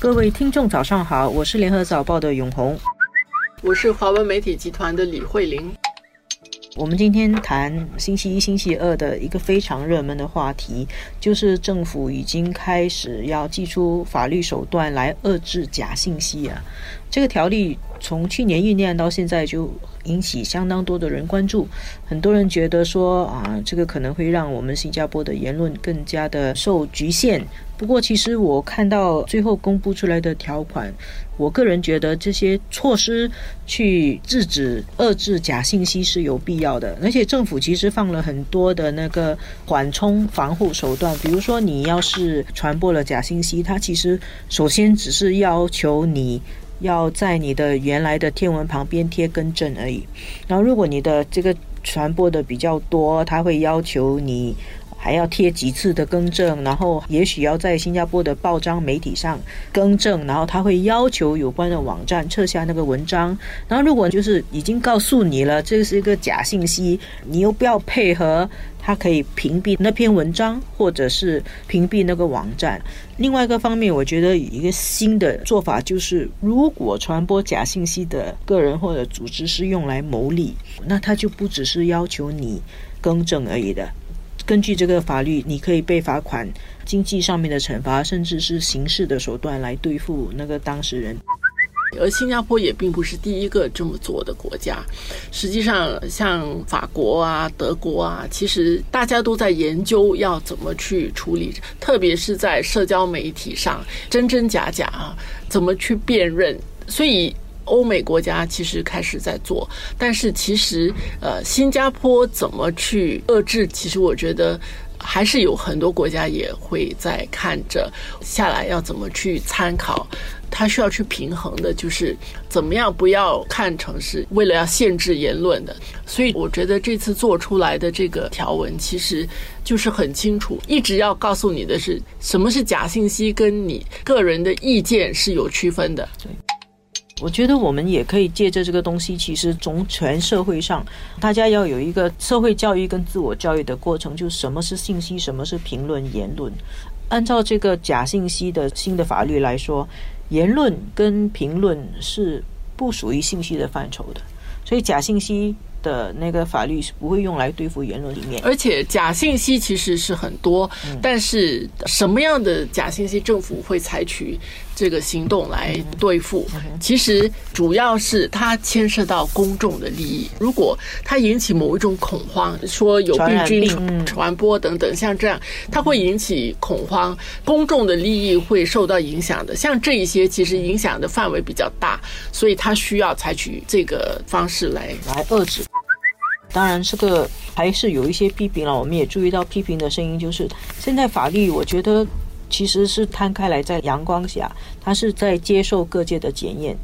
各位听众，早上好，我是联合早报的永红，我是华文媒体集团的李慧玲。我们今天谈星期一、星期二的一个非常热门的话题，就是政府已经开始要祭出法律手段来遏制假信息啊。这个条例从去年酝酿到现在，就引起相当多的人关注。很多人觉得说啊，这个可能会让我们新加坡的言论更加的受局限。不过，其实我看到最后公布出来的条款，我个人觉得这些措施去制止、遏制假信息是有必要的。而且，政府其实放了很多的那个缓冲防护手段，比如说，你要是传播了假信息，它其实首先只是要求你要在你的原来的天文旁边贴更正而已。然后，如果你的这个传播的比较多，他会要求你。还要贴几次的更正，然后也许要在新加坡的报章媒体上更正，然后他会要求有关的网站撤下那个文章。然后如果就是已经告诉你了，这是一个假信息，你又不要配合，他可以屏蔽那篇文章，或者是屏蔽那个网站。另外一个方面，我觉得一个新的做法就是，如果传播假信息的个人或者组织是用来牟利，那他就不只是要求你更正而已的。根据这个法律，你可以被罚款、经济上面的惩罚，甚至是刑事的手段来对付那个当事人。而新加坡也并不是第一个这么做的国家。实际上，像法国啊、德国啊，其实大家都在研究要怎么去处理，特别是在社交媒体上真真假假啊，怎么去辨认。所以。欧美国家其实开始在做，但是其实呃，新加坡怎么去遏制？其实我觉得还是有很多国家也会在看着下来要怎么去参考。它需要去平衡的就是怎么样不要看成是为了要限制言论的。所以我觉得这次做出来的这个条文其实就是很清楚，一直要告诉你的是什么是假信息，跟你个人的意见是有区分的。对。我觉得我们也可以借着这个东西，其实从全社会上，大家要有一个社会教育跟自我教育的过程，就什么是信息，什么是评论言论。按照这个假信息的新的法律来说，言论跟评论是不属于信息的范畴的，所以假信息。的那个法律是不会用来对付言论里面，而且假信息其实是很多，但是什么样的假信息政府会采取这个行动来对付？其实主要是它牵涉到公众的利益。如果它引起某一种恐慌，说有病菌传播等等，像这样，它会引起恐慌，公众的利益会受到影响的。像这一些，其实影响的范围比较大，所以它需要采取这个方式来来遏制。当然，这个还是有一些批评了。我们也注意到批评的声音，就是现在法律，我觉得其实是摊开来在阳光下，它是在接受各界的检验。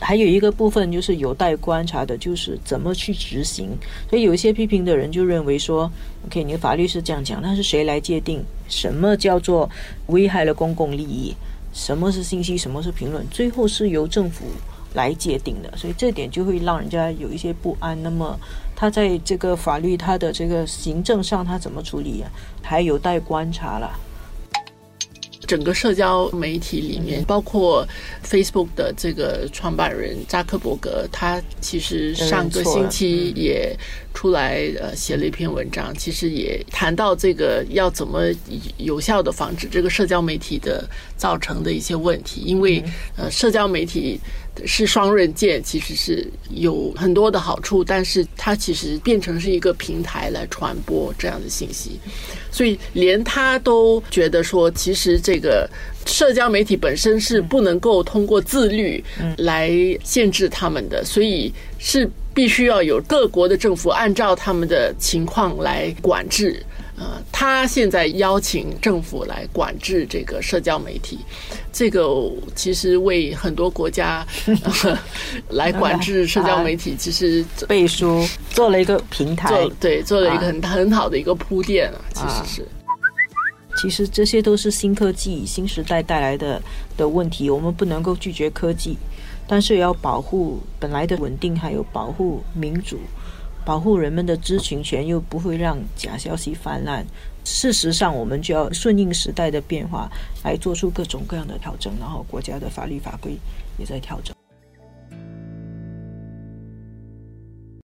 还有一个部分就是有待观察的，就是怎么去执行。所以有一些批评的人就认为说：“OK，你的法律是这样讲，但是谁来界定什么叫做危害了公共利益？什么是信息？什么是评论？最后是由政府。”来界定的，所以这点就会让人家有一些不安。那么，他在这个法律、他的这个行政上，他怎么处理啊？还有待观察了。整个社交媒体里面，包括 Facebook 的这个创办人扎克伯格，他其实上个星期也出来呃写了一篇文章，其实也谈到这个要怎么有效的防止这个社交媒体的造成的一些问题，因为呃社交媒体。是双刃剑，其实是有很多的好处，但是它其实变成是一个平台来传播这样的信息，所以连他都觉得说，其实这个社交媒体本身是不能够通过自律来限制他们的，所以是必须要有各国的政府按照他们的情况来管制。呃，他现在邀请政府来管制这个社交媒体，这个其实为很多国家 来管制社交媒体，其实背书做了一个平台，对，做了一个很很好的一个铺垫啊。其实是，其实这些都是新科技、新时代带来的的问题，我们不能够拒绝科技，但是也要保护本来的稳定，还有保护民主。保护人们的知情权，又不会让假消息泛滥。事实上，我们就要顺应时代的变化，来做出各种各样的调整。然后，国家的法律法规也在调整。